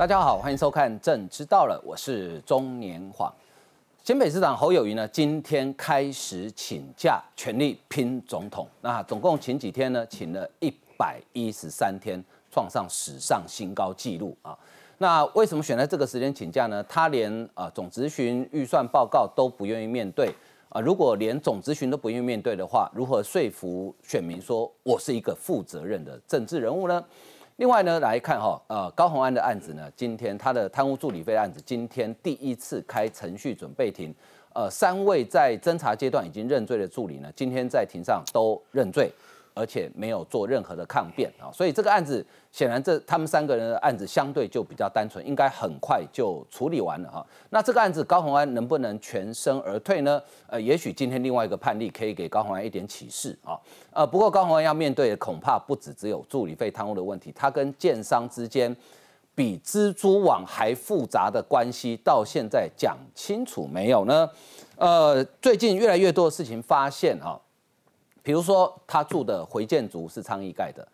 大家好，欢迎收看《朕知道了》，我是中年晃。新北市长侯友谊呢，今天开始请假，全力拼总统。那总共请几天呢？请了一百一十三天，创上史上新高纪录啊！那为什么选在这个时间请假呢？他连啊总咨询预算报告都不愿意面对啊！如果连总咨询都不愿意面对的话，如何说服选民说我是一个负责任的政治人物呢？另外呢，来看哈，呃，高鸿安的案子呢，今天他的贪污助理费案子，今天第一次开程序准备庭，呃，三位在侦查阶段已经认罪的助理呢，今天在庭上都认罪。而且没有做任何的抗辩啊，所以这个案子显然这他们三个人的案子相对就比较单纯，应该很快就处理完了哈。那这个案子高鸿安能不能全身而退呢？呃，也许今天另外一个判例可以给高鸿安一点启示啊。呃，不过高鸿安要面对的恐怕不止只有助理费贪污的问题，他跟建商之间比蜘蛛网还复杂的关系，到现在讲清楚没有呢？呃，最近越来越多的事情发现哈。比如说，他住的回建族是昌邑盖的，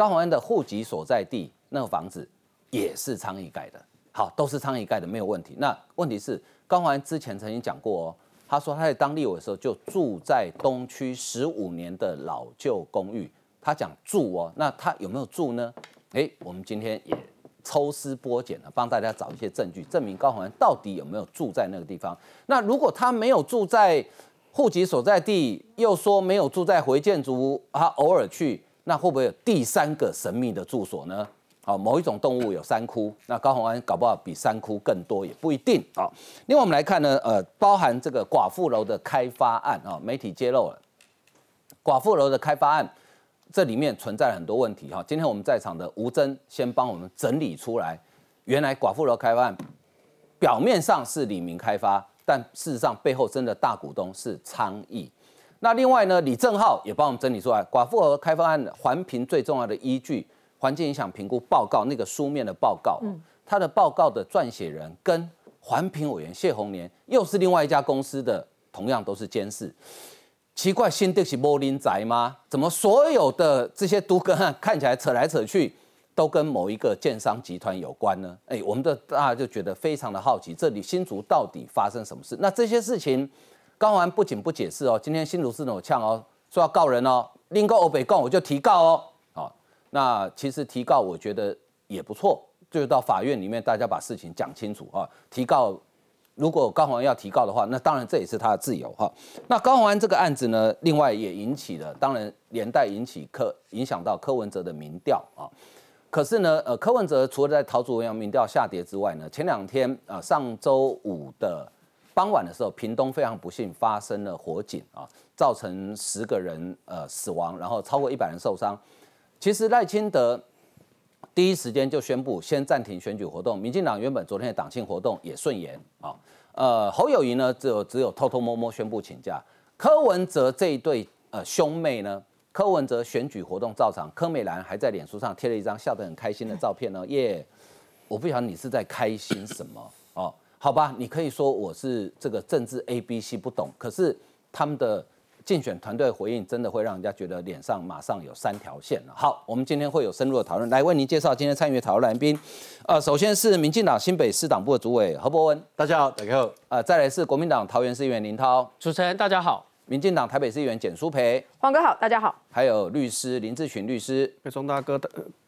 高鸿安的户籍所在地那个房子也是昌邑盖的，好，都是昌邑盖的，没有问题。那问题是，高鸿安之前曾经讲过哦，他说他在当立委的时候就住在东区十五年的老旧公寓，他讲住哦，那他有没有住呢？哎，我们今天也抽丝剥茧了，帮大家找一些证据，证明高鸿安到底有没有住在那个地方。那如果他没有住在，户籍所在地又说没有住在回建筑，他偶尔去，那会不会有第三个神秘的住所呢？好，某一种动物有三窟，那高鸿安搞不好比三窟更多也不一定。啊，另外我们来看呢，呃，包含这个寡妇楼的开发案啊，媒体揭露了寡妇楼的开发案，这里面存在很多问题哈。今天我们在场的吴征先帮我们整理出来，原来寡妇楼开发案表面上是李明开发。但事实上，背后真的大股东是昌邑。那另外呢，李正浩也帮我们整理出来，寡妇和开发案环评最重要的依据环境影响评估报告那个书面的报告，嗯，他的报告的撰写人跟环评委员谢宏年又是另外一家公司的，同样都是监事。奇怪，新德是柏林宅吗？怎么所有的这些都跟案看起来扯来扯去？都跟某一个建商集团有关呢？哎，我们的大家就觉得非常的好奇，这里新竹到底发生什么事？那这些事情，高安不仅不解释哦，今天新竹市有呛哦，说要告人哦，另个欧北告我就提告哦，好，那其实提告我觉得也不错，就是到法院里面大家把事情讲清楚啊。提告如果高宏要提告的话，那当然这也是他的自由哈。那高宏安这个案子呢，另外也引起了，当然连带引起柯影响到柯文哲的民调啊。可是呢，呃，柯文哲除了在桃竹苗民调下跌之外呢，前两天啊，上周五的傍晚的时候，屏东非常不幸发生了火警啊，造成十个人呃死亡，然后超过一百人受伤。其实赖清德第一时间就宣布先暂停选举活动，民进党原本昨天的党庆活动也顺延啊。呃，侯友谊呢，只有只有偷偷摸摸宣布请假。柯文哲这一对呃兄妹呢？柯文哲选举活动照常，柯美兰还在脸书上贴了一张笑得很开心的照片呢。耶，我不晓得你是在开心什么？好吧，你可以说我是这个政治 A B C 不懂，可是他们的竞选团队回应真的会让人家觉得脸上马上有三条线了。好，我们今天会有深入的讨论，来为您介绍今天参与讨论来宾。呃，首先是民进党新北市党部的主委何伯文，大家好，大家好。呃，再来是国民党桃园市议员林涛，主持人大家好。民进党台北市议员简淑培，黄哥好，大家好。还有律师林志群律师，北松大哥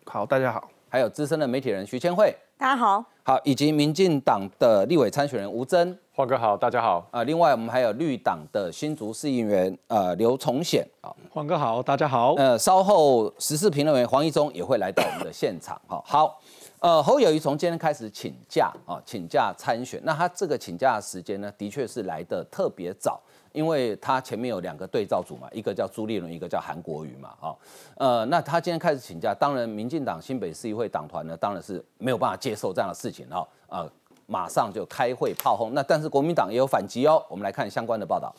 好，大家好。还有资深的媒体人徐千惠，大家好。好，以及民进党的立委参选人吴征，黄哥好，大家好。啊，另外我们还有绿党的新竹市议员呃刘崇显，啊，黄哥好，大家好。呃，稍后时事评论员黄义忠也会来到我们的现场。哈，好，呃，侯友谊从今天开始请假啊，请假参选。那他这个请假的时间呢，的确是来的特别早。因为他前面有两个对照组嘛，一个叫朱立伦，一个叫韩国瑜嘛，啊，呃，那他今天开始请假，当然民进党新北市议会党团呢，当然是没有办法接受这样的事情哦，啊，马上就开会炮轰。那但是国民党也有反击哦，我们来看相关的报道。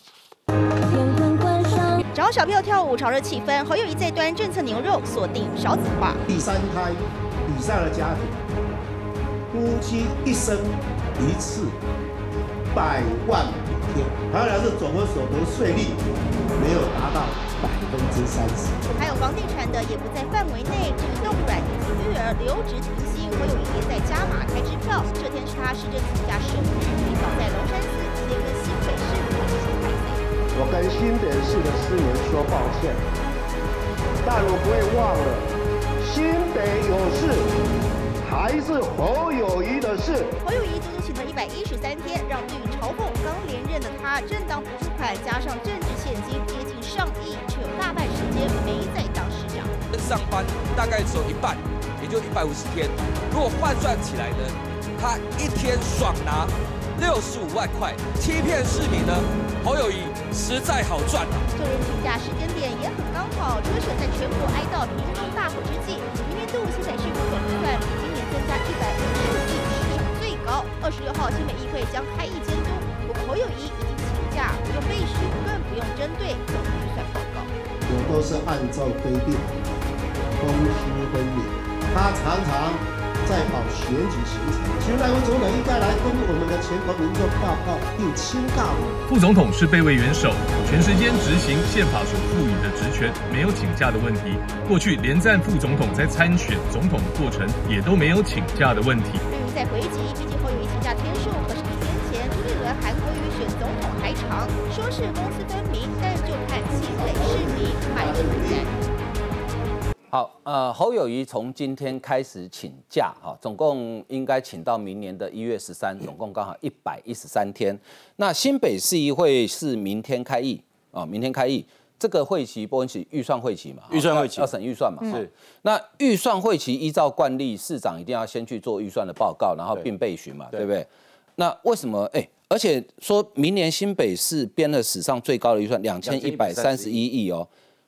找小票跳舞，炒热气氛。侯友谊在端政策牛肉，锁定少子化。第三胎以上的家庭，夫妻一生一次，百万。还有是总和所得税率没有达到百分之三十，还有房地产的也不在范围内，这个冻卵育儿留职停薪，我有一年在加码开支票。这天是他市政请假首日，早在龙山寺直接跟新北市。我跟新北市的市民说抱歉，但我不会忘了，新北有事，还是侯友谊的事。侯友谊一百一十三天，让对于嘲讽刚连任的他，政党补助款加上政治现金接近上亿，却有大半时间没在当市长。上班大概只有一半，也就一百五十天。如果换算起来呢，他一天爽拿六十五万块，欺骗市民呢，侯友谊实在好赚啊！就任请假时间点也很刚好，车省在全国哀悼平安中大火之际，二十六号新北议会将开议监督，不过侯友谊已经请假，不用备询，更不用针对总预算报告。我都是按照规定，公私分明。他常常在跑选举行程，其实赖文总统应该来跟我们的全国民众报告，并亲告我。副总统是备位元首，全时间执行宪法所赋予的职权，没有请假的问题。过去连战副总统在参选总统的过程，也都没有请假的问题。绿营在回击，呃，侯友谊从今天开始请假，哈，总共应该请到明年的一月十三，总共刚好一百一十三天。那新北市议会是明天开议啊，明天开议，这个会期不是预算会期嘛？预算会期要要审预算嘛？是。那预算会期依照惯例，市长一定要先去做预算的报告，然后对并备询嘛，对对不对？那为什么？哎，而且说明年新北市编了史上最高的预算两千一百三十一亿哦。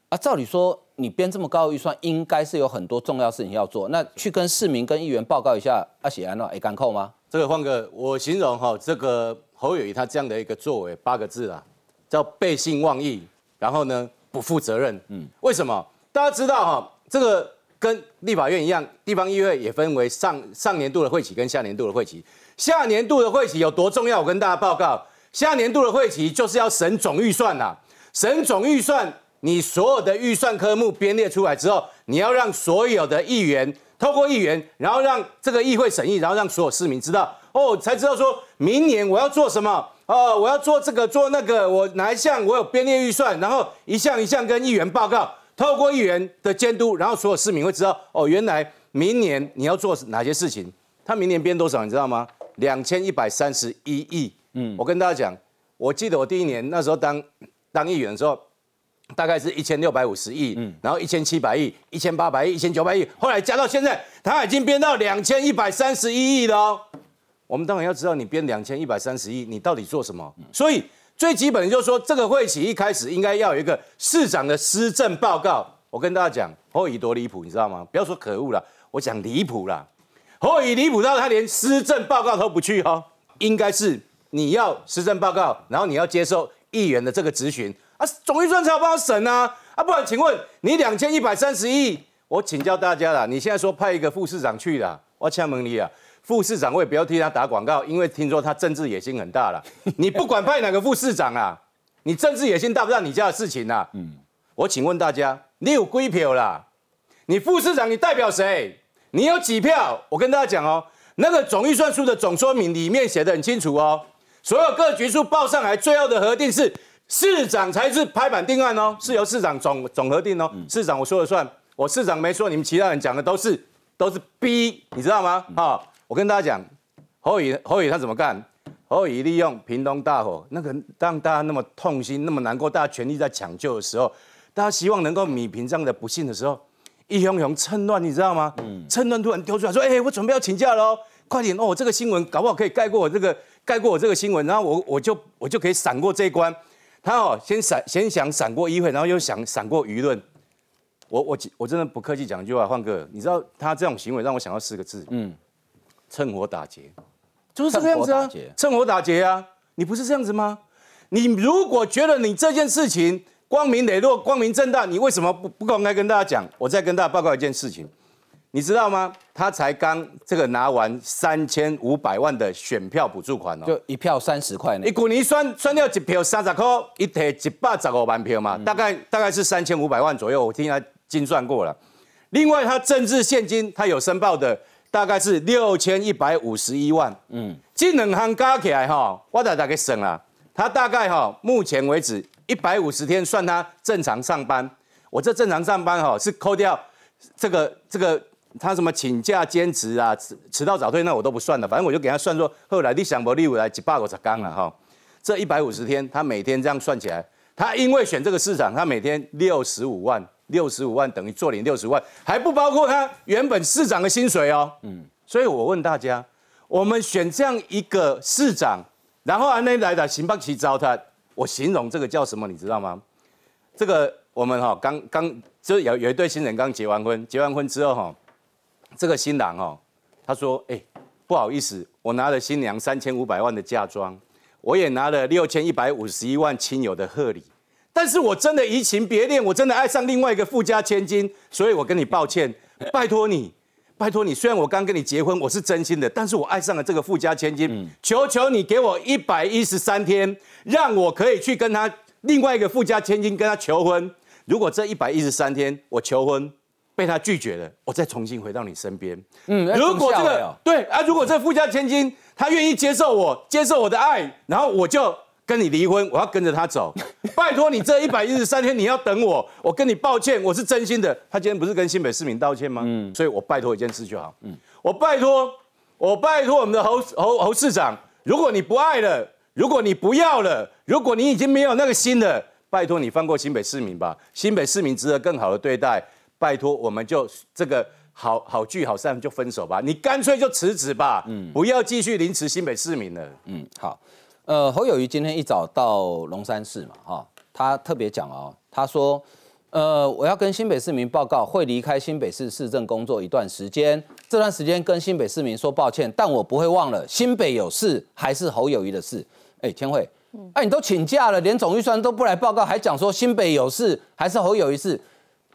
啊，照理说你编这么高的预算，应该是有很多重要事情要做。那去跟市民、跟议员报告一下，阿喜安诺，哎，敢扣吗？这个换个我形容哈，这个侯友谊他这样的一个作为八个字啊，叫背信忘义，然后呢不负责任。嗯，为什么？大家知道哈，这个跟立法院一样，地方议会也分为上上年度的会期跟下年度的会期。下年度的会期有多重要？我跟大家报告，下年度的会期就是要审总预算呐、审总预算，你所有的预算科目编列出来之后，你要让所有的议员透过议员，然后让这个议会审议，然后让所有市民知道，哦，才知道说明年我要做什么，哦，我要做这个做那个，我哪一项我有编列预算，然后一项一项跟议员报告，透过议员的监督，然后所有市民会知道，哦，原来明年你要做哪些事情。他明年编多少，你知道吗？两千一百三十一亿。嗯，我跟大家讲，我记得我第一年那时候当当议员的时候，大概是一千六百五十亿，然后一千七百亿、一千八百亿、一千九百亿，后来加到现在，它已经编到两千一百三十一亿了哦。我们当然要知道你编两千一百三十亿，你到底做什么？所以最基本的就是说，这个会期一开始应该要有一个市长的施政报告。我跟大家讲，侯乙多离谱，你知道吗？不要说可恶了，我讲离谱啦。侯友宜离谱到他连施政报告都不去哦，应该是你要施政报告，然后你要接受议员的这个质询啊，总预算才有办法审啊啊，不然请问你两千一百三十亿，我请教大家啦，你现在说派一个副市长去啦，我敲门你啊，副市长我也不要替他打广告，因为听说他政治野心很大了。你不管派哪个副市长啊，你政治野心大不大你家的事情啊？嗯，我请问大家，你有几票啦？你副市长你代表谁？你有几票？我跟大家讲哦，那个总预算书的总说明里面写的很清楚哦，所有各局数报上来，最后的核定是市长才是拍板定案哦，是由市长总总核定哦，市长我说了算，我市长没说，你们其他人讲的都是都是逼，你知道吗？哈、我跟大家讲，侯宇侯宇他怎么干？侯宇利用屏东大火，那个让大家那么痛心、那么难过，大家全力在抢救的时候，大家希望能够弭平这样的不幸的时候，一雄雄趁乱，你知道吗？趁乱突然丢出来说：“哎、我准备要请假喽，快点哦！这个新闻搞不好可以盖过我这个盖过我这个新闻，然后我我就我就可以闪过这一关。”他哦，先闪先想闪过议会，然后又想闪过舆论。我我我真的不客气讲一句话，换哥，你知道他这种行为让我想到四个字，嗯，趁火打劫，就是这个样子啊趁火打劫，趁火打劫啊！你不是这样子吗？你如果觉得你这件事情光明磊落、光明正大，你为什么不不公开跟大家讲？我再跟大家报告一件事情，你知道吗？他才刚这个拿完三千五百万的选票补助款哦，就一票三十块呢一股你算算掉一票三十块，一提一百十五万票嘛，大概大概是三千五百万左右，我听他精算过了。另外，他政治现金他有申报的，大概是六千一百五十一万。嗯，这两行加起来哈，我大大概省了，他大概哈，目前为止一百五十天算他正常上班。我这正常上班哈，是扣掉这个这个他什么请假兼职啊，迟迟到早退那我都不算了，反正我就给他算说，后来你想不利我来几百个才刚了哈。这一百五十天，他每天这样算起来，他因为选这个市场，他每天六十五万。六十五万等于做零六十万，还不包括他原本市长的薪水哦。嗯，所以我问大家，我们选这样一个市长，然后安内来的行邦奇招他，我形容这个叫什么？你知道吗？这个我们哈刚刚就有有一对新人刚结完婚，结完婚之后哈，这个新郎哦，他说：哎，不好意思，我拿了新娘三千五百万的嫁妆，我也拿了六千一百五十一万亲友的贺礼。但是我真的移情别恋，我真的爱上另外一个富家千金，所以我跟你抱歉，拜托你，拜托你。虽然我刚跟你结婚，我是真心的，但是我爱上了这个富家千金，求求你给我一百一十三天，让我可以去跟他另外一个富家千金跟他求婚。如果这一百一十三天我求婚被他拒绝了，我再重新回到你身边。嗯，如果这个对啊，如果这富家千金她愿意接受我，接受我的爱，然后我就。跟你离婚，我要跟着他走。拜托你这一百一十三天，你要等我。我跟你抱歉，我是真心的。他今天不是跟新北市民道歉吗？嗯，所以我拜托一件事就好。嗯，我拜托，我拜托我们的侯侯侯市长，如果你不爱了，如果你不要了，如果你已经没有那个心了，拜托你放过新北市民吧。新北市民值得更好的对待。拜托，我们就这个好好聚好散就分手吧。你干脆就辞职吧。嗯，不要继续凌迟新北市民了。嗯，好。呃，侯友谊今天一早到龙山市嘛，哈，他特别讲哦，他说，呃，我要跟新北市民报告，会离开新北市市政工作一段时间，这段时间跟新北市民说抱歉，但我不会忘了新北有事还是侯友谊的事。哎，千惠，哎，你都请假了，连总预算都不来报告，还讲说新北有事还是侯友谊事？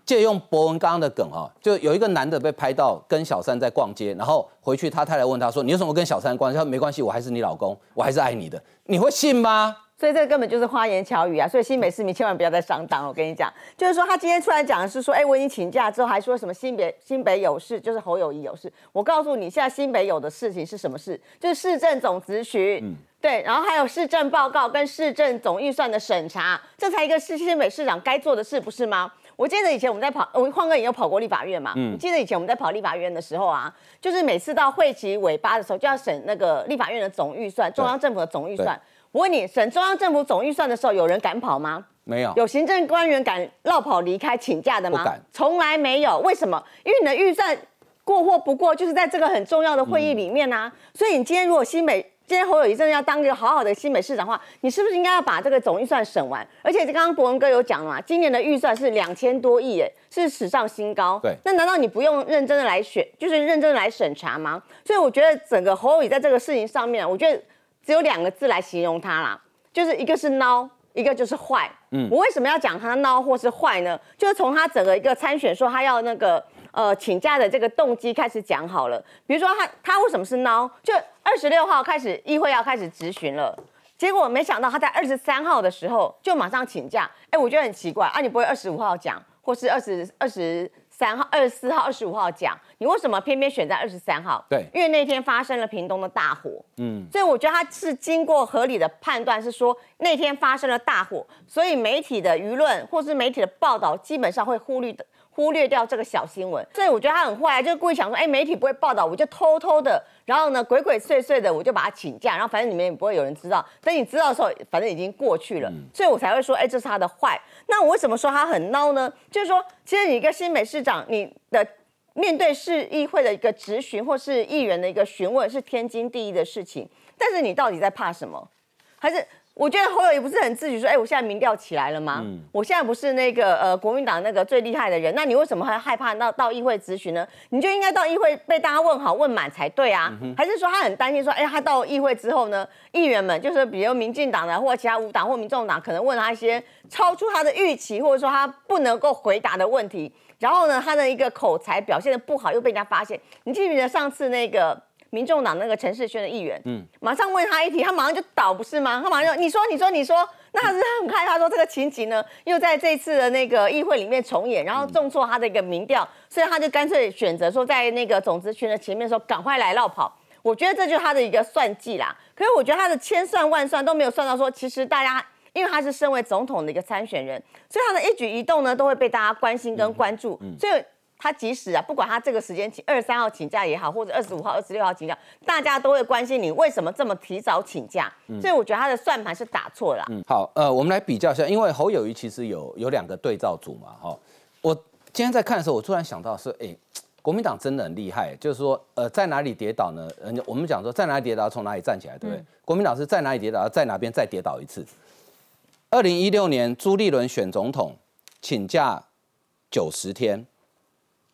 借用博文刚刚的梗哈，就有一个男的被拍到跟小三在逛街，然后回去他太太问他说：“你有什么跟小三关系？”他说：“没关系，我还是你老公，我还是爱你的。”你会信吗？所以这根本就是花言巧语啊！所以新北市民千万不要再上当。我跟你讲，就是说他今天出来讲的是说：“哎，我已经请假之后，还说什么新北新北有事，就是侯友谊有事。”我告诉你，现在新北有的事情是什么事？就是市政总咨询，对，然后还有市政报告跟市政总预算的审查，这才一个是新北市长该做的事，不是吗？我记得以前我们在跑，我晃哥也有跑过立法院嘛。嗯。记得以前我们在跑立法院的时候啊，就是每次到会期尾巴的时候，就要审那个立法院的总预算，中央政府的总预算。我问你，审中央政府总预算的时候，有人敢跑吗？没有。有行政官员敢绕跑离开请假的吗？敢。从来没有。为什么？因为你的预算过或不过，就是在这个很重要的会议里面啊。所以你今天如果新美。今天侯友谊真的要当一个好好的新北市长的话，你是不是应该要把这个总预算审完？而且刚刚博文哥有讲了嘛，今年的预算是两千多亿，哎，是史上新高。对，那难道你不用认真的来选，就是认真的来审查吗？所以我觉得整个侯友谊在这个事情上面，我觉得只有两个字来形容他啦，就是一个是孬，一个就是坏。嗯，我为什么要讲他孬或是坏呢？就是从他整个一个参选说他要那个。呃，请假的这个动机开始讲好了。比如说他他为什么是孬？就二十六号开始议会要开始质询了，结果没想到他在二十三号的时候就马上请假。哎，我觉得很奇怪啊，你不会二十五号讲，或是二十二十三号、二十四号、二十五号讲，你为什么偏偏选在二十三号？对，因为那天发生了屏东的大火。嗯，所以我觉得他是经过合理的判断，是说那天发生了大火，所以媒体的舆论或是媒体的报道基本上会忽略的。忽略掉这个小新闻，所以我觉得他很坏，就是故意想说，哎，媒体不会报道，我就偷偷的，然后呢，鬼鬼祟祟的，我就把他请假，然后反正你们也不会有人知道。等你知道的时候，反正已经过去了，所以我才会说，哎，这是他的坏。那我为什么说他很孬呢？就是说，其实你一个新北市长，你的面对市议会的一个质询或是议员的一个询问，是天经地义的事情。但是你到底在怕什么？还是？我觉得侯友也不是很自觉说，哎，我现在民调起来了吗？我现在不是那个呃国民党那个最厉害的人，那你为什么还害怕到到议会咨询呢？你就应该到议会被大家问好问满才对啊，还是说他很担心说，哎，他到议会之后呢，议员们就是比如民进党的或其他五党或民众党可能问他一些超出他的预期，或者说他不能够回答的问题，然后呢，他的一个口才表现的不好又被人家发现。你记不记得上次那个？民众党那个陈世轩的议员，嗯，马上问他一题，他马上就倒，不是吗？他马上就你说你说你说，那他是很害怕说这个情景呢，又在这次的那个议会里面重演，然后重挫他的一个民调，所以他就干脆选择说在那个种子群的前面说赶快来绕跑。我觉得这就是他的一个算计啦。可是我觉得他的千算万算都没有算到说，其实大家因为他是身为总统的一个参选人，所以他的一举一动呢都会被大家关心跟关注。所以他即使啊，不管他这个时间请二十三号请假也好，或者二十五号、二十六号请假，大家都会关心你为什么这么提早请假。所以我觉得他的算盘是打错了。嗯，好，呃，我们来比较一下，因为侯友谊其实有有两个对照组嘛，哈。我今天在看的时候，我突然想到是，哎。国民党真的很厉害，就是说，呃，在哪里跌倒呢？人家我们讲说，在哪里跌倒，从哪里站起来，对不对？国民党是在哪里跌倒，在哪边再跌倒一次。二零一六年朱立伦选总统，请假九十天；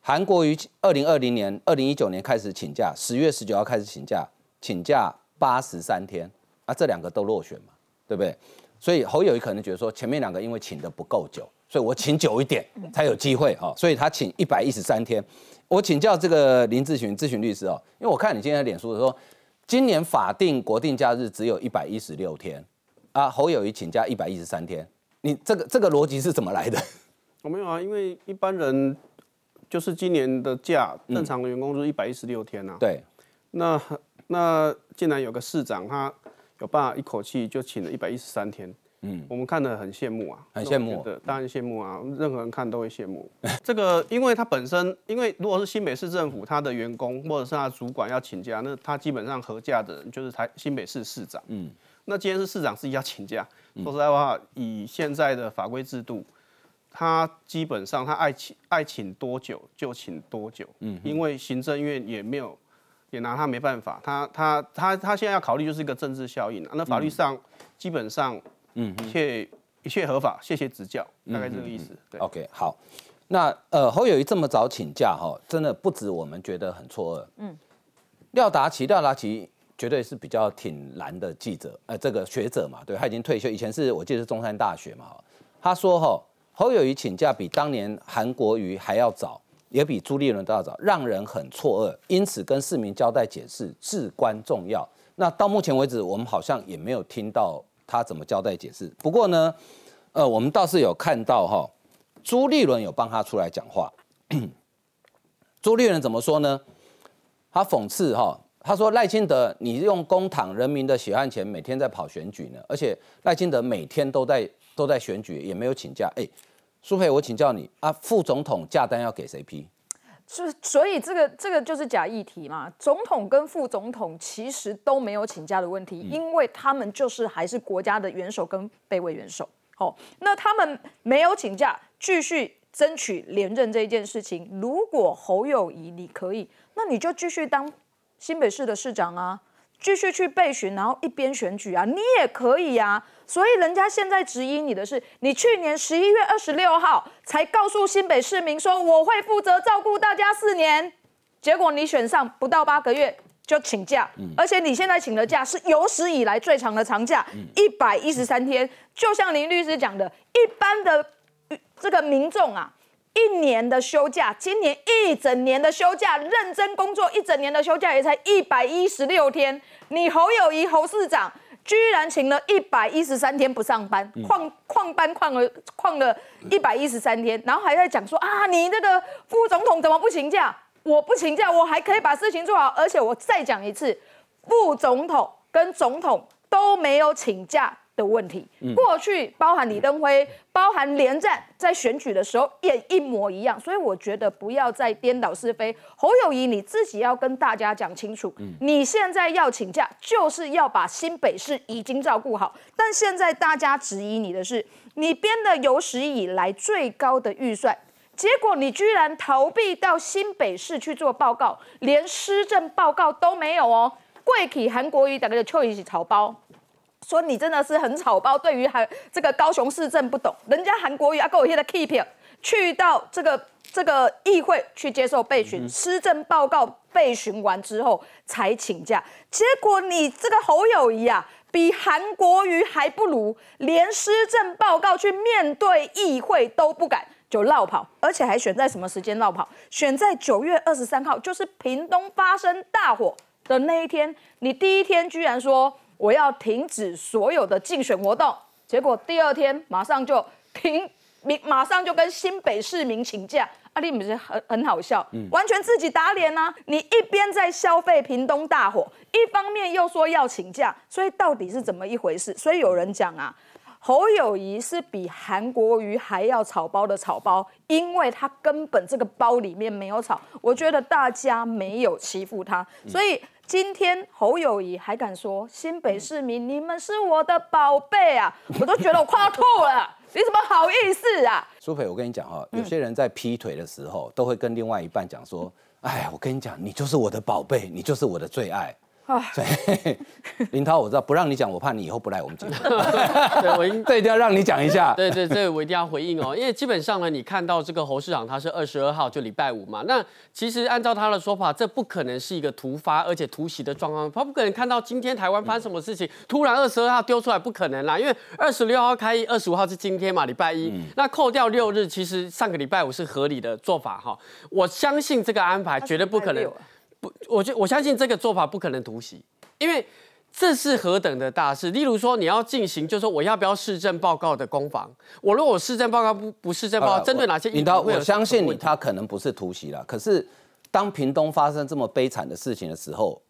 韩国瑜二零二零年、二零一九年开始请假，十月十九号开始请假，请假八十三天，啊，这两个都落选嘛，对不对？所以侯友谊可能觉得说，前面两个因为请的不够久，所以我请久一点才有机会哈，所以他请一百一十三天。我请教这个林志群咨询律师哦，因为我看你今天脸书的说，今年法定国定假日只有一百一十六天，啊，侯友谊请假一百一十三天，你这个这个逻辑是怎么来的？我没有啊，因为一般人就是今年的假，正常的员工就是一百一十六天啊。对，那那竟然有个市长，他有办法一口气就请了一百一十三天。嗯，我们看的很羡慕啊，很羡慕的，当然羡慕啊，任何人看都会羡慕。这个，因为他本身，因为如果是新北市政府，他的员工或者是他主管要请假，那他基本上合假的人就是台新北市市长。嗯，那今天是市长自己要请假，说实在话，以现在的法规制度，他基本上他爱请爱请多久就请多久。嗯，因为行政院也没有也拿他没办法，他他他他现在要考虑就是一个政治效应啊。那法律上基本上。嗯，一切一切合法，谢谢指教，大概这个意思。对，OK，好。那呃，侯友谊这么早请假哈，真的不止我们觉得很错愕。嗯，廖达奇，廖达奇绝对是比较挺蓝的记者，呃，这个学者嘛，对他已经退休，以前是我记得是中山大学嘛。他说哈，侯友谊请假比当年韩国瑜还要早，也比朱立伦都要早，让人很错愕。因此，跟市民交代解释至关重要。那到目前为止，我们好像也没有听到。他怎么交代解释？不过呢，呃，我们倒是有看到哈，朱立伦有帮他出来讲话。朱立伦怎么说呢？他讽刺哈，他说赖清德，你用公帑人民的血汗钱，每天在跑选举呢，而且赖清德每天都在都在选举，也没有请假。哎，苏佩，我请教你啊，副总统假单要给谁批？是，所以这个这个就是假议题嘛。总统跟副总统其实都没有请假的问题，因为他们就是还是国家的元首跟备位元首。好，那他们没有请假，继续争取连任这一件事情。如果侯友谊你可以，那你就继续当新北市的市长啊。继续去备询，然后一边选举啊，你也可以啊。所以人家现在质疑你的是，你去年十一月二十六号才告诉新北市民说我会负责照顾大家四年，结果你选上不到八个月就请假，而且你现在请的假是有史以来最长的长假，一百一十三天。就像林律师讲的，一般的这个民众啊。一年的休假，今年一整年的休假，认真工作一整年的休假也才一百一十六天。你侯友谊侯市长居然请了一百一十三天不上班，旷旷班旷了旷了一百一十三天，然后还在讲说啊，你那个副总统怎么不请假？我不请假，我还可以把事情做好。而且我再讲一次，副总统跟总统都没有请假。的问题，过去包含李登辉，包含连战在选举的时候也一模一样，所以我觉得不要再颠倒是非。侯友谊你自己要跟大家讲清楚，你现在要请假，就是要把新北市已经照顾好。但现在大家质疑你的是，你编的有史以来最高的预算，结果你居然逃避到新北市去做报告，连施政报告都没有哦。贵体韩国瑜大概就臭一起草包。说你真的是很草包，对于韩这个高雄市政不懂，人家韩国瑜啊，跟我现在 keep 去到这个这个议会去接受备询，施政报告备询完之后才请假，结果你这个侯友谊啊，比韩国瑜还不如，连施政报告去面对议会都不敢就绕跑，而且还选在什么时间绕跑？选在九月二十三号，就是屏东发生大火。的那一天，你第一天居然说我要停止所有的竞选活动，结果第二天马上就停，马马上就跟新北市民请假。啊，你不是很很好笑，完全自己打脸呐、你一边在消费屏东大火，一方面又说要请假，所以到底是怎么一回事？所以有人讲啊，侯友谊是比韩国瑜还要草包的草包，因为他根本这个包里面没有草。我觉得大家没有欺负他，所以今天侯友谊还敢说新北市民你们是我的宝贝啊，我都觉得我快要吐了，你怎么好意思啊？苏菲，我跟你讲哈，有些人在劈腿的时候，都会跟另外一半讲说：“哎，我跟你讲，你就是我的宝贝，你就是我的最爱。”对，林涛，我知道不让你讲，我怕你以后不来我们节目。对我应这一定要让你讲一下。对对对，我一定要回应哦，因为基本上呢，你看到这个侯市长他是二十二号就礼拜五嘛，那其实按照他的说法，这不可能是一个突发而且突袭的状况，他不可能看到今天台湾发生什么事情，突然二十二号丢出来，不可能啦，因为二十六号开议，二十五号是今天嘛，礼拜一，那扣掉六日，其实上个礼拜五是合理的做法哈，我相信这个安排绝对不可能不，我觉我相信这个做法不可能突袭，因为这是何等的大事。例如说，你要进行，就是说我要不要市政报告的攻防？我如果市政报告不不市政报告，针对哪些议题林涛，会有我相信你，他可能不是突袭了。可是，当屏东发生这么悲惨的事情的时候，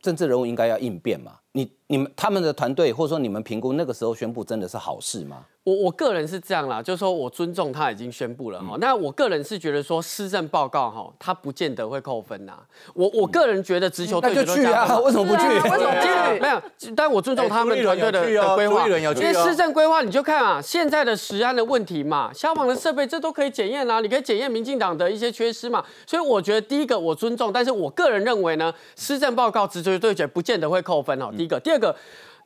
政治人物应该要应变嘛？你、你们他们的团队，或者说你们评估那个时候宣布真的是好事吗？我我个人是这样啦，就是说我尊重他已经宣布了嗯哈、那我个人是觉得说施政报告哈，他不见得会扣分呐。我我个人觉得直球那对决都就去啊！为什么不去？为什么不去没有，但我尊重他们团队的规划，因为施政规划你就看啊，现在的食安的问题嘛，消防的设备这都可以检验啊，你可以检验民进党的一些缺失嘛，所以我觉得第一个我尊重，但是我个人认为呢，施政报告直球对决不见得会扣分哦。第一个，第二个。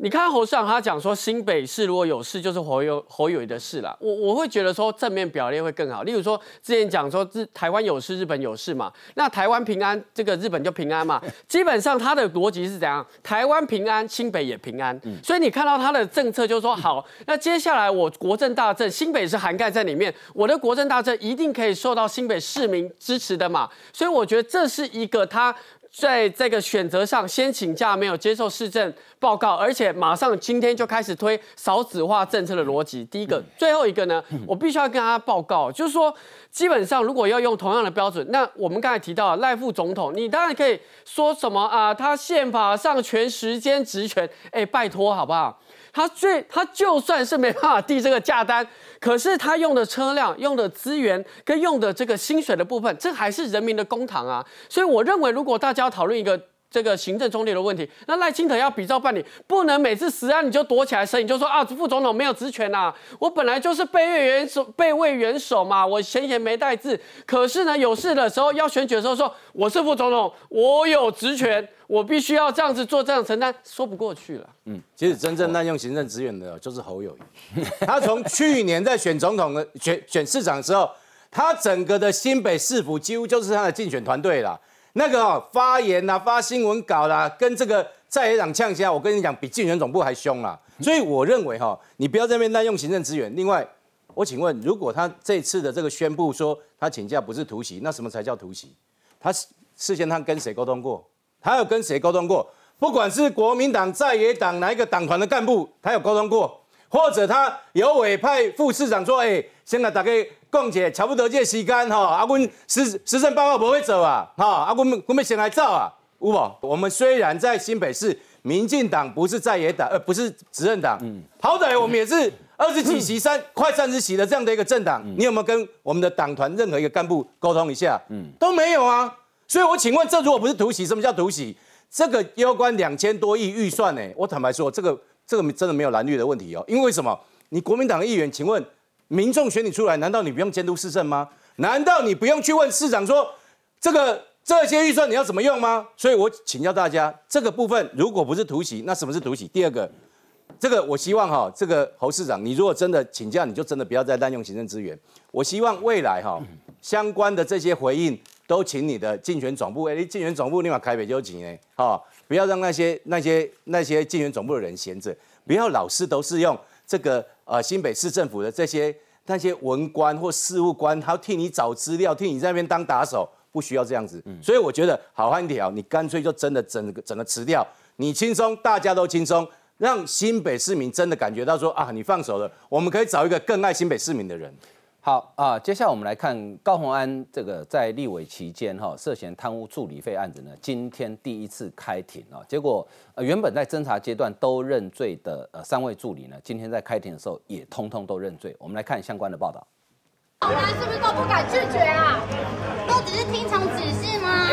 你看侯市长他讲说新北市如果有事就是侯友侯友谊的事啦，我我会觉得说正面表列会更好。例如说之前讲说日台湾有事日本有事嘛，那台湾平安这个日本就平安嘛，基本上他的逻辑是怎样？台湾平安，新北也平安，所以你看到他的政策就是说好，那接下来我国政大政新北是涵盖在里面，我的国政大政一定可以受到新北市民支持的嘛，所以我觉得这是一个他。在这个选择上，先请假没有接受市政报告，而且马上今天就开始推少子化政策的逻辑。第一个，最后一个呢，我必须要跟大家报告，就是说，基本上如果要用同样的标准，那我们刚才提到的赖副总统，你当然可以说什么啊，他宪法上全时间职权，哎，拜托好不好？他最他就算是没办法递这个价单，可是他用的车辆、用的资源跟用的这个薪水的部分，这还是人民的公堂啊。所以我认为，如果大家要讨论一个这个行政中立的问题，那赖清德要比照办理，不能每次实案你就躲起来审，你就说啊，副总统没有职权呐、我本来就是备位元首，备位元首嘛，我前言没带字。可是呢，有事的时候要选举的时候说我是副总统，我有职权，我必须要这样子做这样承担，说不过去了。嗯其实真正滥用行政资源的就是侯友谊，他从去年在选总统的选选市长的时候，他整个的新北市府几乎就是他的竞选团队啦。那个、哦、发言啦、发新闻稿啦，跟这个在野党呛下，我跟你讲，比竞选总部还凶啦。所以我认为哈、你不要在那边滥用行政资源。另外，我请问，如果他这次的这个宣布说他请假不是突袭，那什么才叫突袭？他事事先他跟谁沟通过？他有跟谁沟通过？不管是国民党在野党哪一个党团的干部，他有沟通过，或者他有委派副市长说：“哎、先来大家讲解，差不多这个时间哈，啊，阮时时政报告不会走啊，哈，啊，阮阮们先来走啊，有无？我们虽然在新北市，民进党不是在野党，呃，不是执政党，嗯好歹我们也是二十几席三快三十席的这样的一个政党，你有没有跟我们的党团任何一个干部沟通一下？嗯，都没有啊。所以我请问，这如果不是突袭，什么叫突袭？这个攸关两千多亿预算呢？我坦白说，这个这个真的没有蓝绿的问题哦。因为什么？你国民党的议员，请问民众选你出来，难道你不用监督市政吗？难道你不用去问市长说这个这些预算你要怎么用吗？所以我请教大家，这个部分如果不是突袭，那什么是突袭？第二个，这个我希望哈，这个侯市长，你如果真的请假，你就真的不要再滥用行政资源。我希望未来哈相关的这些回应，都请你的竞选总部，哎，你竞选总部立马开北就紧哎，哈，不要让那些那些那些竞选总部的人闲着，不要老是都是用这个呃新北市政府的这些那些文官或事务官，他要替你找资料，替你在那边当打手，不需要这样子。所以我觉得好汉一条，你干脆就真的整个整个辞掉，你轻松，大家都轻松，让新北市民真的感觉到说啊，你放手了，我们可以找一个更爱新北市民的人。好啊，接下来我们来看高鸿安这个在立委期间哈涉嫌贪污助理费案子呢，今天第一次开庭啊，结果呃原本在侦查阶段都认罪的呃三位助理呢，今天在开庭的时候也通通都认罪。我们来看相关的报道。高鸿安是不是都不敢拒绝啊？都只是听从指示吗？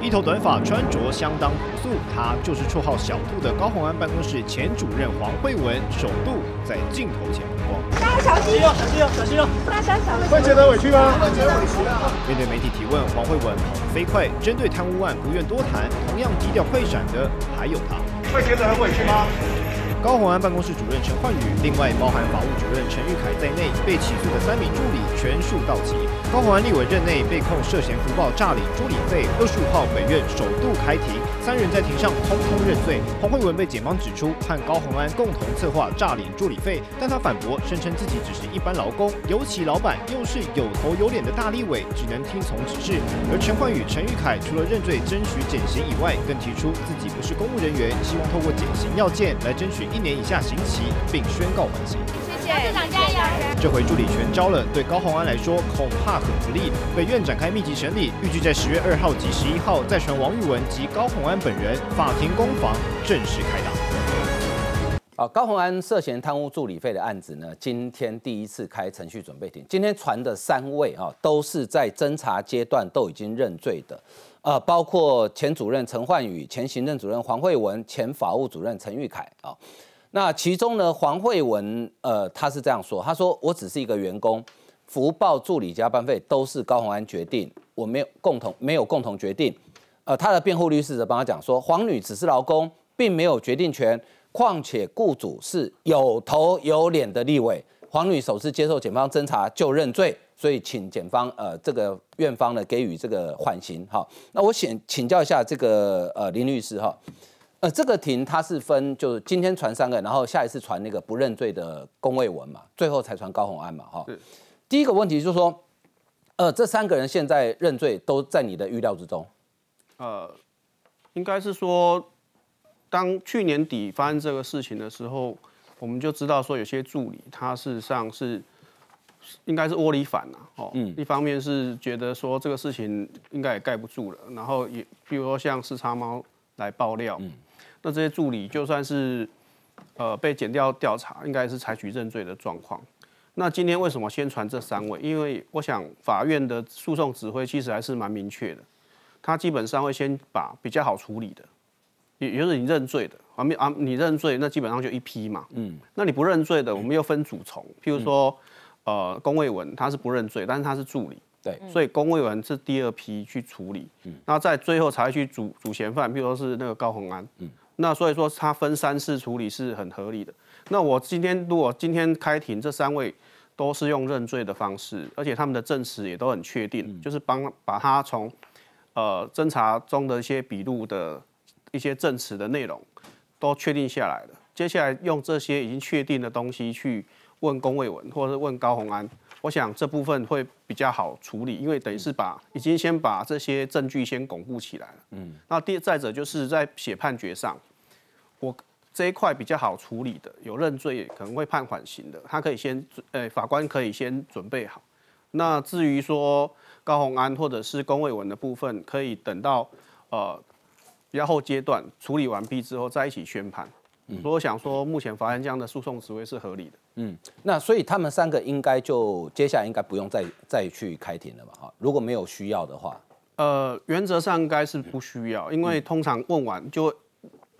一头短发，穿着相当朴素，他就是绰号小兔的高鸿安办公室前主任黄慧文，首度在镜头前曝光。大家小心哦，小心哦，小心哦！大家小心。会觉得委屈吗？会觉得委屈啊！面对媒体提问，黄慧文跑得飞快，针对贪污案不愿多谈，同样低调快闪的还有他。会觉得很委屈吗？高鸿安办公室主任陈焕宇，另外包含法务主任陈玉凯在内，被起诉的三名助理全数到齐。高鸿安立委任内被控涉嫌福报诈领助理费。二十五号本院首度开庭，三人在庭上通通认罪。黄慧文被检方指出和高鸿安共同策划诈领助理费，但他反驳，声称自己只是一般劳工，尤其老板又是有头有脸的大立委，只能听从指示。而陈焕宇、陈玉凯除了认罪争取减刑以外，更提出自己不是公务人员，希望透过减刑要件来争取。一年以下刑期，并宣告缓刑。谢谢市长加油！这回助理全招了，对高鸿安来说恐怕很不利。本院展开密集审理，预计在十月二号及十一号再传王玉文及高鸿安本人，法庭攻防正式开打。好，高鸿安涉嫌贪污助理费的案子呢，今天第一次开程序准备庭。今天传的三位啊，都是在侦查阶段都已经认罪的。呃，包括前主任陈焕宇、前行政主任黄慧文、前法务主任陈玉凯啊。那其中呢，黄慧文呃，他是这样说，他说我只是一个员工，福报助理加班费都是高鸿安决定，我没有共同没有共同决定。呃，他的辩护律师则帮他讲说，黄女只是劳工，并没有决定权，况且雇主是有头有脸的立委，黄女首次接受检方侦查就认罪。所以请检方呃这个院方呢给予这个缓刑哈。那我请请教一下这个呃林律师哈，呃这个庭他是分就是今天传三个，然后下一次传那个不认罪的龚卫文嘛，最后才传高红安嘛哈。第一个问题就是说，呃这三个人现在认罪都在你的预料之中？呃，应该是说，当去年底发生这个事情的时候，我们就知道说有些助理他事实上是。应该是窝里反呐，哦，一方面是觉得说这个事情应该也盖不住了，然后也比如说像四叉猫来爆料，那这些助理就算是呃被剪掉调查，应该是采取认罪的状况。那今天为什么宣传这三位？因为我想法院的诉讼指挥其实还是蛮明确的，他基本上会先把比较好处理的，也也就是你认罪的，啊没啊你认罪，那基本上就一批嘛，嗯，那你不认罪的，我们又分主从，譬如说。呃，龚卫文他是不认罪，但是他是助理，对，所以龚卫文是第二批去处理，嗯，那在最后才去主主嫌犯，譬如说是那个高鸿安，嗯，那所以说他分三次处理是很合理的。那我今天如果今天开庭，这三位都是用认罪的方式，而且他们的证词也都很确定，就是帮把他从呃侦查中的一些笔录的一些证词的内容都确定下来了，接下来用这些已经确定的东西去。问龚卫文，或者是问高鸿安，我想这部分会比较好处理，因为等于是把已经先把这些证据先巩固起来了。嗯，那第再者就是在写判决上，我这一块比较好处理的，有认罪可能会判缓刑的，他可以先，呃，法官可以先准备好。那至于说高鸿安或者是龚卫文的部分，可以等到呃比较后阶段处理完毕之后再一起宣判。所以我想说，目前法院这样的诉讼职位是合理的。嗯，那所以他们三个应该就接下来应该不用再再去开庭了吧？哈，如果没有需要的话，呃，原则上应该是不需要，因为通常问完就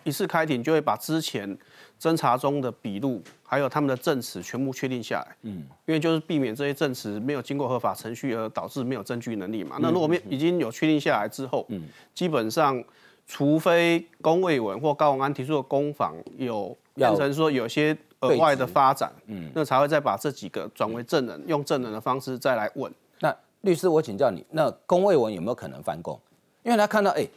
一次开庭，就会把之前侦查中的笔录还有他们的证词全部确定下来。嗯，因为就是避免这些证词没有经过合法程序而导致没有证据能力嘛。那如果没已经有确定下来之后，嗯，基本上。除非龚卫文或高文安提出的攻防有变成说有些额外的发展，嗯，那才会再把这几个转为证人，用证人的方式再来问。那律师，我请教你，那龚卫文有没有可能翻供？因为他看到，哎，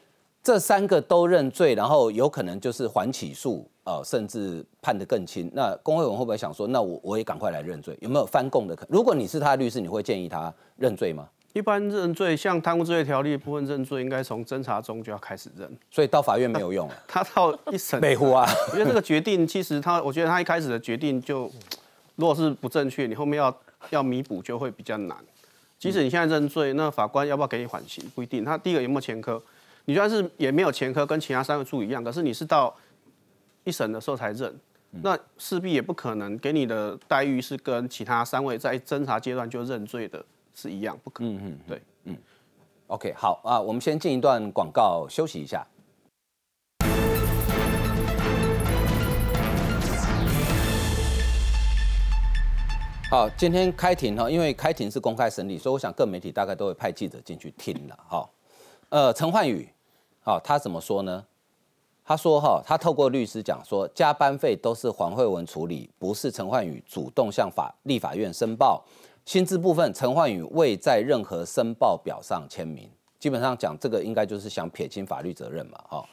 这三个都认罪，然后有可能就是缓起诉，呃，甚至判得更轻。那龚卫文会不会想说，那我我也赶快来认罪？有没有翻供的可？如果你是他的律师，你会建议他认罪吗？一般认罪，像贪污治罪条例部分认罪，应该从侦查中就要开始认，所以到法院没有用了。他到一审美湖啊，我觉得这个决定其实他，我觉得他一开始的决定就，如果是不正确，你后面要要弥补就会比较难。即使你现在认罪，那法官要不要给你缓刑不一定。他第一个有没有前科？你就算是也没有前科，跟其他三个处一样，可是你是到一审的时候才认，那势必也不可能给你的待遇是跟其他三位在侦查阶段就认罪的是一样，不可能。嗯嗯，对，嗯。OK，好啊，我们先进一段广告休息一下。好，今天开庭哈，因为开庭是公开审理，所以我想各媒体大概都会派记者进去听了哈。呃，陈焕宇，好，他怎么说呢？他说哈，他透过律师讲说，加班费都是黄慧文处理，不是陈焕宇主动向法立法院申报。薪资部分，陈焕宇未在任何申报表上签名。基本上讲，这个应该就是想撇清法律责任嘛，哈。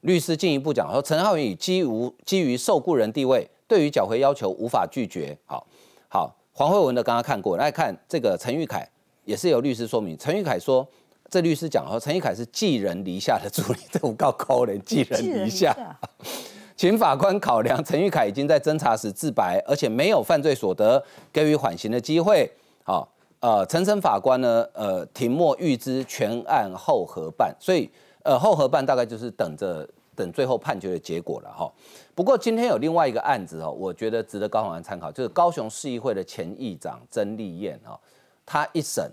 律师进一步讲说，陈浩宇基于基于受雇人地位，对于缴回要求无法拒绝。好，好，黄慧文的刚刚看过，来看这个陈玉凯也是由律师说明。陈玉凯说，这律师讲说，陈玉凯是寄人篱下的助理，这我告高人寄人篱下。请法官考量陈玉凯已经在侦查时自白，而且没有犯罪所得，给予缓刑的机会。好，呃，陈审法官呢，呃，庭末预知全案后核办，所以呃后核办大概就是等着等最后判决的结果了哈。不过今天有另外一个案子哦，我觉得值得高雄安参考，就是高雄市议会的前议长曾丽燕哦，他一审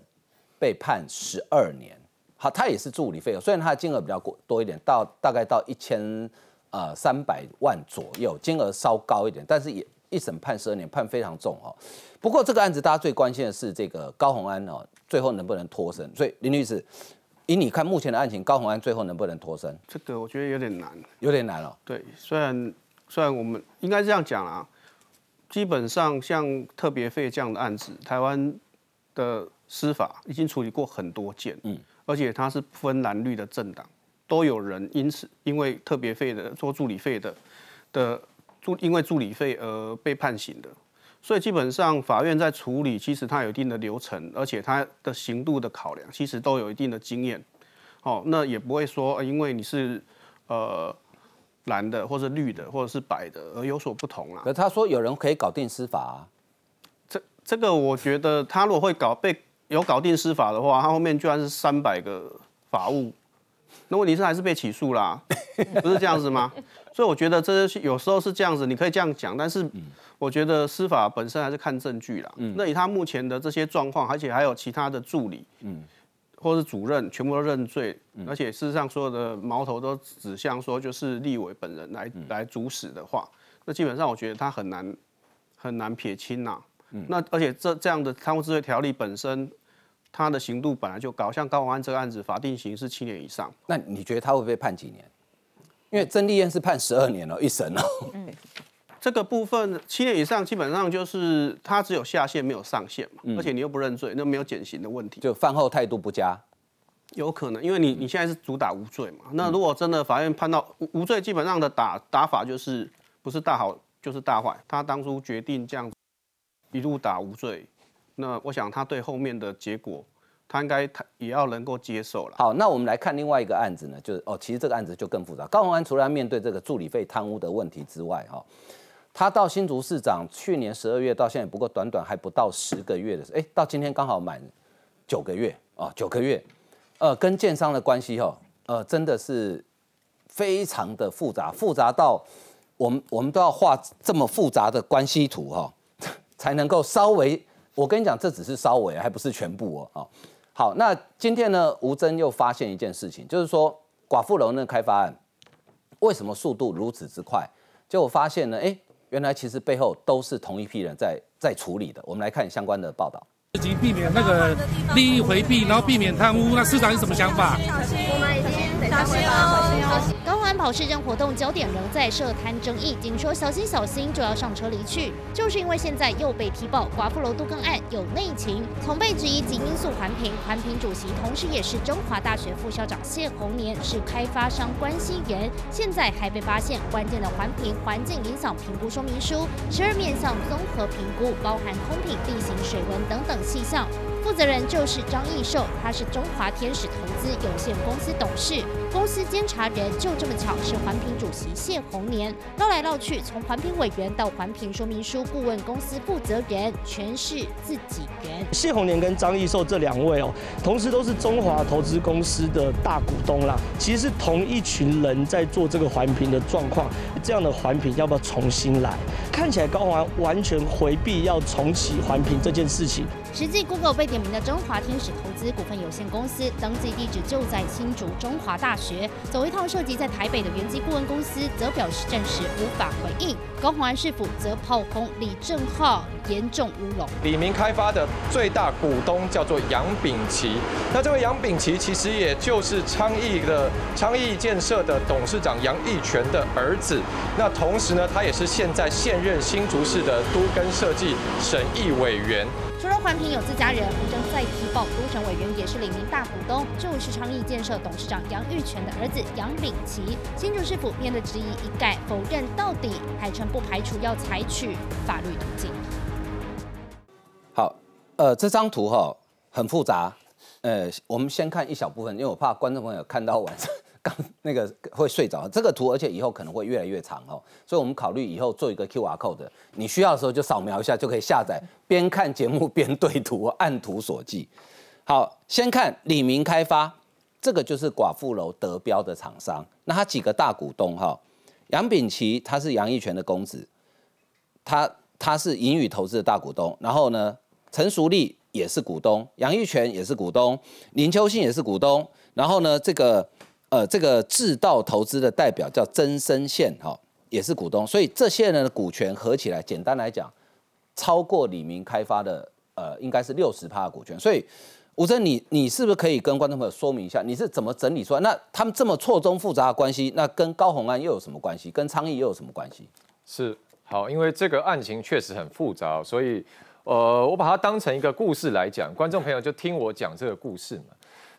被判十二年，好，他也是助理费用，虽然他的金额比较多一点，到大概到一千呃三百万左右，金额稍高一点，但是也一审判十二年，判非常重哦。不过这个案子大家最关心的是这个高鸿安哦，最后能不能脱身？所以林律师，以你看目前的案情，高鸿安最后能不能脱身？这个我觉得有点难，有点难哦。对，虽然虽然我们应该这样讲啊，基本上像特别费这样的案子，台湾的司法已经处理过很多件，嗯，而且它是分蓝绿的政党，都有人因此因为特别费的做助理费的的助因为助理费而被判刑的。所以基本上法院在处理，其实它有一定的流程，而且它的刑度的考量，其实都有一定的经验。哦，那也不会说、呃因为你是呃蓝的或是绿的或者是白的而有所不同啦可。他说有人可以搞定司法啊，这这个我觉得他如果会搞被有搞定司法的话，他后面居然是三百个法务，那问题是还是被起诉啦，不是这样子吗？所以我觉得这是有时候是这样子，你可以这样讲，但是我觉得司法本身还是看证据啦。那以他目前的这些状况，而且还有其他的助理，嗯，或是主任全部都认罪，而且事实上所有的矛头都指向说就是立委本人来来主使的话，那基本上我觉得他很难很难撇清呐、那而且这这样的贪污治罪条例本身，它的刑度本来就高，像高宏安这个案子，法定刑是七年以上。那你觉得他会被判几年？因为曾丽燕是判十二年了，一审哦。这个部分七年以上，基本上就是他只有下限没有上限嘛，而且你又不认罪，那没有减刑的问题。就饭后态度不佳，有可能，因为你你现在是主打无罪嘛，那如果真的法院判到无无罪，基本上的打打法就是不是大好就是大坏。他当初决定这样一路打无罪，那我想他对后面的结果，他应该他也要能够接受了。好，那我们来看另外一个案子呢，就是哦，其实这个案子就更复杂。高鸿安除了要面对这个助理费贪污的问题之外，哈、他到新竹市长去年十二月到现在不过短短还不到十个月的时候，哎，到今天刚好满九个月啊，九个月，呃，跟建商的关系哈、呃，真的是非常的复杂，复杂到我们我们都要画这么复杂的关系图哈、才能够稍微，我跟你讲，这只是稍微，还不是全部哦。哦好，那今天呢，吴征又发现一件事情，就是说寡妇楼那个开发案，为什么速度如此之快？结果发现呢，哎，原来其实背后都是同一批人在在处理的。我们来看相关的报道。自己避免那个利益回避，然后避免贪污。那市长有什么想法？我们已经等下回哦。高环跑市政活动焦点仍在涉贪争议，警说小心小心就要上车离去，就是因为现在又被踢爆寡妇楼杜更案有内情，从被质疑及因素环评，环评主席同时也是中华大学副校长谢宏年是开发商关系员，现在还被发现关键的环评环境影响评估说明书，十二面向综合评估，包含空品、地形、水文等等细项。负责人就是张义寿，他是中华天使投资有限公司董事，公司监察人就这么巧是环评主席谢宏年，绕来绕去，从环评委员到环评说明书顾问公司负责人，全是自己人。谢宏年跟张义寿这两位哦，同时都是中华投资公司的大股东啦，其实是同一群人在做这个环评的状况，这样的环评要不要重新来？看起来高环完全回避要重启环评这件事情。实际 Google 被点名的中华天使投资股份有限公司，登记地址就在新竹中华大学。走一趟涉及在台北的原籍顾问公司，则表示暂时无法回应。高虹安市府则炮轰李正浩严重乌龙。李明开发的最大股东叫做杨炳奇，那这位杨炳奇其实也就是昌邑的昌邑建设的董事长杨义全的儿子。那同时呢，他也是现在现任新竹市的都根设计审议委员。除了环评有自家人，吴征再提报都城委员也是李明大股东，就是昌邑建设董事长杨玉泉的儿子杨炳奇。新竹市府面对质疑一概否认到底，还称不排除要采取法律途径。好，呃，这张图哈很复杂，呃，我们先看一小部分，因为我怕观众朋友看到晚上刚那个会睡着。这个图而且以后可能会越来越长哦，所以我们考虑以后做一个 Q R code，你需要的时候就扫描一下就可以下载，边看节目边对图，按图索骥。好，先看李明开发，这个就是寡妇楼得标的厂商，那他几个大股东哈，杨炳奇他是杨义全的公子，他他是银宇投资的大股东，然后呢，陈淑丽也是股东，杨玉泉也是股东，林秋信也是股东，然后呢，这个呃这个智道投资的代表叫曾生宪哈，也是股东，所以这些人的股权合起来，简单来讲，超过李明开发的呃应该是六十趴的股权，所以。吴征，你你是不是可以跟观众朋友说明一下，你是怎么整理出来？那他们这么错综复杂的关系，那跟高鸿安又有什么关系？跟昌邑又有什么关系？是好，因为这个案情确实很复杂，所以呃，我把它当成一个故事来讲，观众朋友就听我讲这个故事嘛。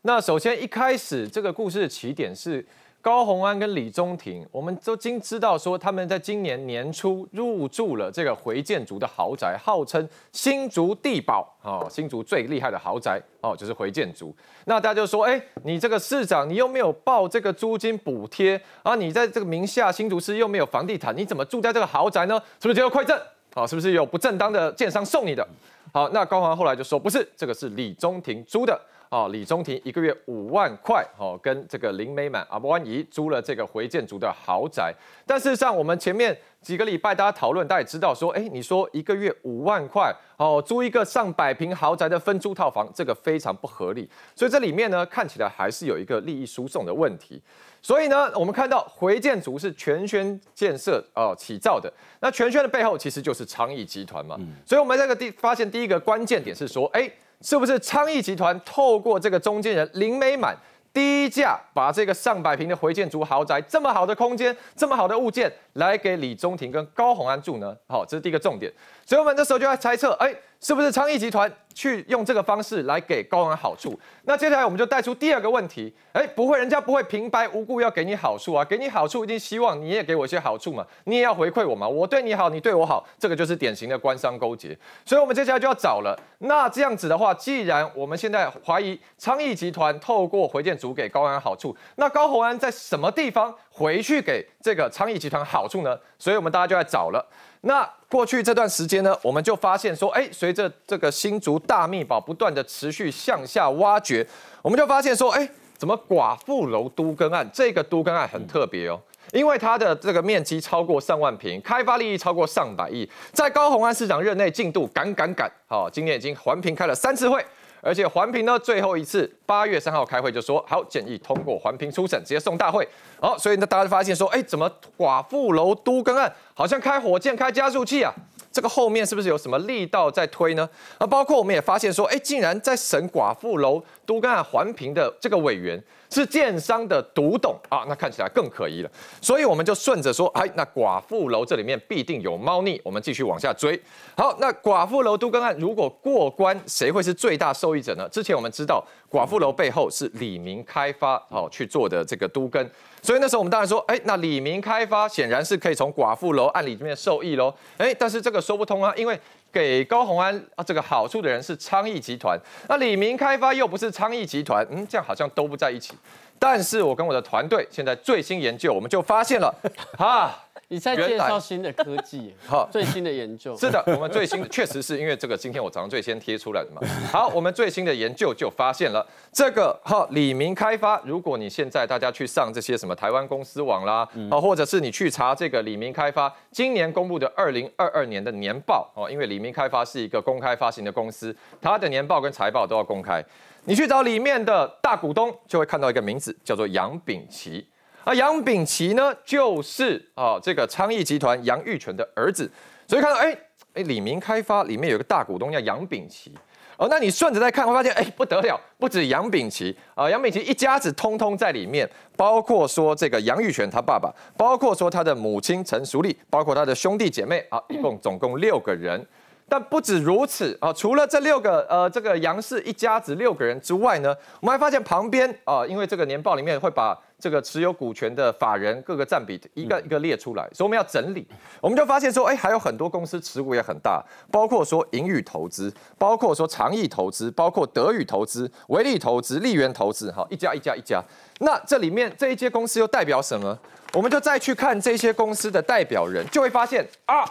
那首先一开始这个故事的起点是。高鸿安跟李宗廷，我们都经知道说，他们在今年年初入住了这个回建族的豪宅，号称新竹地堡哦，新竹最厉害的豪宅哦，就是回建族。那大家就说，哎，你这个市长，你又没有报这个租金补贴啊？你在这个名下新竹市又没有房地产，你怎么住在这个豪宅呢？是不是接到馈赠？好，是不是有不正当的建商送你的？好，那高鸿安后来就说，不是，这个是李宗廷租的。哦，李宗廷一个月五万块，哦，跟这个林美满阿波安怡租了这个回建族的豪宅。但事实上，我们前面几个礼拜大家讨论，大家也知道说，哎，你说一个月五万块，哦，租一个上百平豪宅的分租套房，这个非常不合理。所以这里面呢，看起来还是有一个利益输送的问题。所以呢，我们看到回建族是全轩建设哦起造的，那全轩的背后其实就是昌邑集团嘛。所以我们这个第发现第一个关键点是说，哎。是不是昌邑集团透过这个中间人林美满低价把这个上百平的回建族豪宅这么好的空间、这么好的物件来给李宗廷跟高鸿安住呢？好，这是第一个重点。所以我们这时候就要猜测，哎。是不是昌邑集团去用这个方式来给高安好处？那接下来我们就带出第二个问题，哎，不会，人家不会平白无故要给你好处啊，给你好处一定希望你也给我一些好处嘛，你也要回馈我嘛，我对你好，你对我好，这个就是典型的官商勾结。所以，我们接下来就要找了。那这样子的话，既然我们现在怀疑昌邑集团透过回建组给高安好处，那高鸿安在什么地方回去给这个昌邑集团好处呢？所以我们大家就来找了。那过去这段时间呢，我们就发现说，哎，随着这个新竹大密宝不断的持续向下挖掘，我们就发现说，哎，怎么寡妇楼都更案这个都更案很特别哦，因为它的这个面积超过上万平，开发利益超过上百亿，在高鸿安市长任内进度赶赶赶，好，今年已经环评开了三次会。而且环评呢，最后一次八月三号开会就说好，建议通过环评初审，直接送大会。好，所以呢，大家就发现说，哎，怎么寡妇楼都更案好像开火箭、开加速器啊？这个后面是不是有什么力道在推呢？啊，包括我们也发现说，哎，竟然在审寡妇楼都更案环评的这个委员，是建商的独董啊，那看起来更可疑了。所以我们就顺着说，哎，那寡妇楼这里面必定有猫腻，我们继续往下追。好，那寡妇楼都更案如果过关，谁会是最大受益者呢？之前我们知道寡妇楼背后是李明开发哦去做的这个都更，所以那时候我们当然说，哎，那李明开发显然是可以从寡妇楼案里面受益喽。哎，但是这个说不通啊，因为给高鸿安啊这个好处的人是昌邑集团，那李明开发又不是昌邑集团，嗯，这样好像都不在一起。但是我跟我的团队现在最新研究，我们就发现了，哈。你在介绍新的科技，好，最新的研究。是的，我们最新的确实是因为这个，今天我早上最先贴出来的嘛。好，我们最新的研究就发现了这个，哈，李明开发。如果你现在大家去上这些什么台湾公司网啦，啊，或者是你去查这个李明开发今年公布的二零二二年的年报哦，因为李明开发是一个公开发行的公司，它的年报跟财报都要公开。你去找里面的大股东，就会看到一个名字，叫做杨炳奇。啊，杨炳奇呢，就是啊这个昌邑集团杨玉泉的儿子，所以看到哎哎，李明开发里面有一个大股东叫杨炳奇，哦，那你顺着再看会发现，哎不得了，不止杨炳奇啊，杨炳奇一家子通通在里面，包括说这个杨玉泉他爸爸，包括说他的母亲陈淑丽，包括他的兄弟姐妹啊，一共总共六个人。但不止如此啊！除了这六个呃，这个杨氏一家子六个人之外呢，我们还发现旁边啊，因为这个年报里面会把这个持有股权的法人各个占比一个一个列出来，所以我们要整理，我们就发现说，哎，还有很多公司持股也很大，包括说盈宇投资，包括说长益投资，包括德宇投资、维利投资、利源投资，哈，一家一家一家。那这里面这一些公司又代表什么？我们就再去看这些公司的代表人，就会发现啊，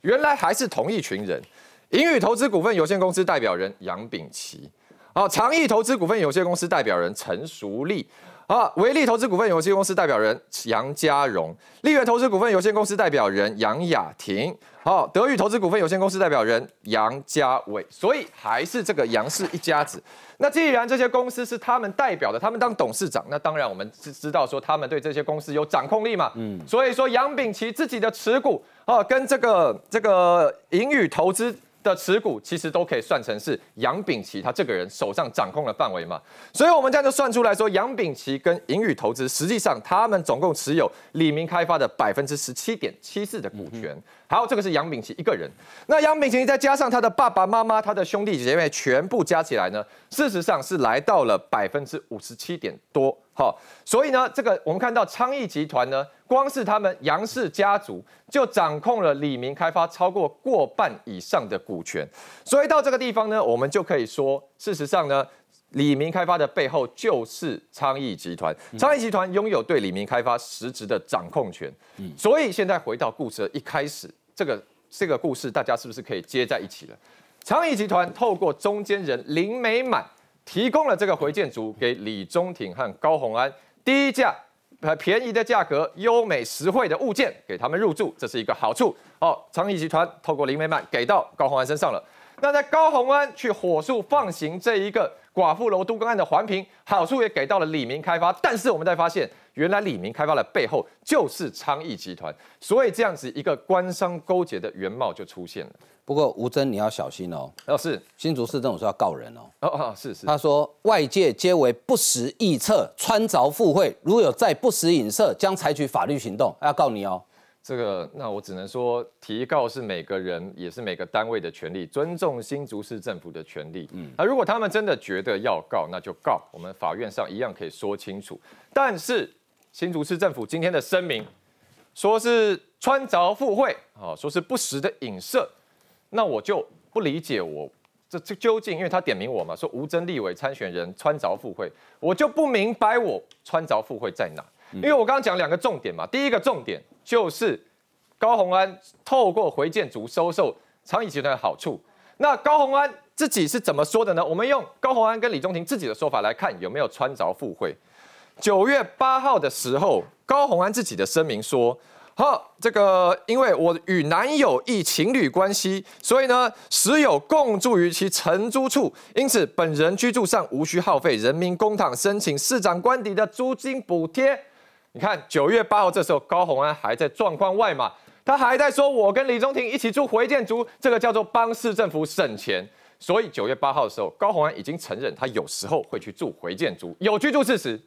原来还是同一群人。盈宇投资股份有限公司代表人杨炳奇，啊，长益投资股份有限公司代表人陈淑丽，啊，维利投资股份有限公司代表人杨家荣，利源投资股份有限公司代表人杨雅婷，好，德裕投资股份有限公司代表人杨家伟，所以还是这个杨氏一家子。那既然这些公司是他们代表的，他们当董事长，那当然我们知知道说他们对这些公司有掌控力嘛，嗯，所以说杨炳奇自己的持股，啊，跟这个这个盈宇投资。的持股其实都可以算成是杨炳奇他这个人手上掌控的范围嘛，所以我们这样就算出来说，杨炳奇跟盈宇投资实际上他们总共持有李明开发的百分之十七点七四的股权。好，这个是杨炳奇一个人。那杨炳奇再加上他的爸爸妈妈、他的兄弟姐妹，全部加起来呢，事实上是来到了百分之五十七点多。好，所以呢，这个我们看到昌邑集团呢，光是他们杨氏家族就掌控了李明开发超过过半以上的股权。所以到这个地方呢，我们就可以说，事实上呢，李明开发的背后就是昌邑集团。昌邑集团拥有对李明开发实质的掌控权。嗯，所以现在回到故事的一开始，这个这个故事大家是不是可以接在一起了？昌邑集团透过中间人林美满。提供了这个回建组给李宗廷和高鸿安低价、呃便宜的价格、优美实惠的物件给他们入住，这是一个好处。哦，昌邑集团透过林美满给到高鸿安身上了。那在高鸿安去火速放行这一个寡妇楼都更案的环评，好处也给到了李明开发。但是我们在发现，原来李明开发的背后就是昌邑集团，所以这样子一个官商勾结的原貌就出现了。不过吴征你要小心哦，哦是新竹市政府说要告人哦，哦哦是是，他说外界皆为不实臆测，穿凿附会，如有再不实影射，将采取法律行动，要告你哦。这个那我只能说，提告是每个人也是每个单位的权利，尊重新竹市政府的权利。嗯，那如果他们真的觉得要告，那就告，我们法院上一样可以说清楚。但是新竹市政府今天的声明，说是穿凿附会，啊，说是不实的影射。那我就不理解，我这这究竟，因为他点名我嘛，说吴征立委参选人穿凿附会，我就不明白我穿凿附会在哪。因为我刚刚讲两个重点嘛，第一个重点就是高鸿安透过回建族收受昌邑集团的好处。那高鸿安自己是怎么说的呢？我们用高鸿安跟李中庭自己的说法来看，有没有穿凿附会？九月八号的时候，高鸿安自己的声明说。好，这个因为我与男友一情侣关系，所以呢，时有共住于其承租处，因此本人居住上无需耗费人民公帑申请市长官邸的租金补贴。你看九月八号这时候，高鸿安还在状况外嘛，他还在说我跟李中庭一起住回建族，这个叫做帮市政府省钱。所以九月八号的时候，高鸿安已经承认他有时候会去住回建族，有居住事实。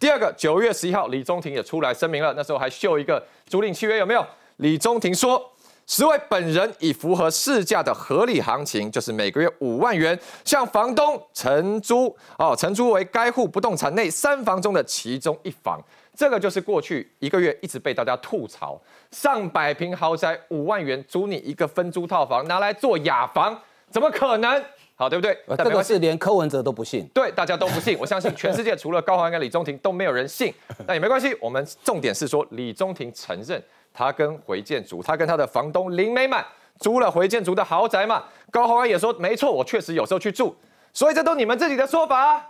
第二个，九月十一号，李中庭也出来声明了，那时候还秀一个租赁契约，有没有？李中庭说，实为本人以符合市价的合理行情，就是每个月五万元，向房东承租哦，承租为该户不动产内三房中的其中一房。这个就是过去一个月一直被大家吐槽，上百平豪宅五万元租你一个分租套房，拿来做雅房，怎么可能？好，对不对？这个是连柯文哲都不信，对，大家都不信。我相信全世界除了高宏安跟李中庭都没有人信。那也没关系，我们重点是说李中庭承认他跟回建族，他跟他的房东林美满租了回建族的豪宅嘛。高宏安也说没错，我确实有时候去住，所以这都你们自己的说法啊。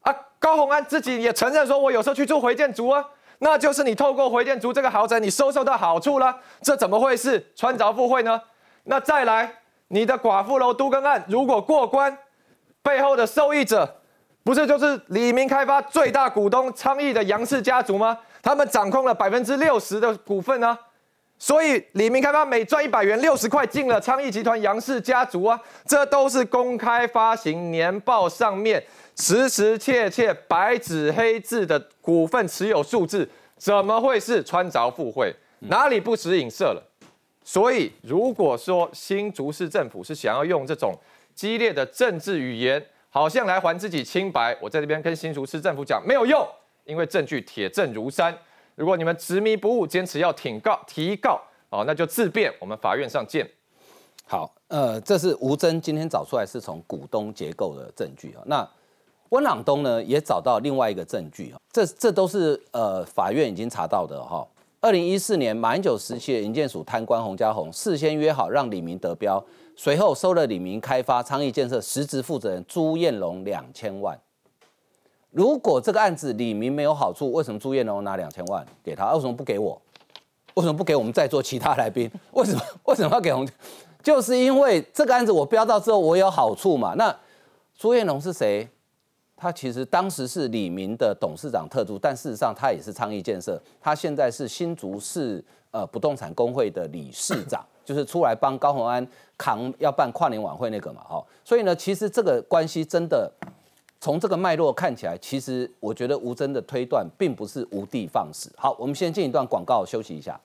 啊，高宏安自己也承认说，我有时候去住回建族啊，那就是你透过回建族这个豪宅，你收受到好处了，这怎么会是穿凿附会呢？那再来。你的寡妇楼都更案如果过关，背后的受益者不是就是李明开发最大股东昌邑的杨氏家族吗？他们掌控了百分之六十的股份呢，所以李明开发每赚一百元，六十块进了昌邑集团杨氏家族啊，这都是公开发行年报上面实实切切白纸黑字的股份持有数字，怎么会是穿凿附会？哪里不实影射了？所以，如果说新竹市政府是想要用这种激烈的政治语言，好像来还自己清白，我在这边跟新竹市政府讲没有用，因为证据铁证如山。如果你们执迷不悟，坚持要挺告提告，哦，那就自辩，我们法院上见。好，呃，这是吴征今天找出来是从股东结构的证据啊。那温朗东呢也找到另外一个证据啊，这这都是呃法院已经查到的哈。二零一四年马英九时期的营建署贪官洪家宏事先约好让李明得标，随后收了李明开发昌邑建设实质负责人朱彦龙两千万。如果这个案子李明没有好处，为什么朱彦龙拿两千万给他？为什么不给我？为什么不给我们在座其他来宾？为什么为什么要给洪？就是因为这个案子我标到之后我有好处嘛。那朱彦龙是谁？他其实当时是李明的董事长特助，但事实上他也是昌邑建设。他现在是新竹市呃不动产工会的理事长，就是出来帮高鸿安扛要办跨年晚会那个嘛，哈。所以呢，其实这个关系真的从这个脉络看起来，其实我觉得吴征的推断并不是无的放矢。好，我们先进一段广告休息一下。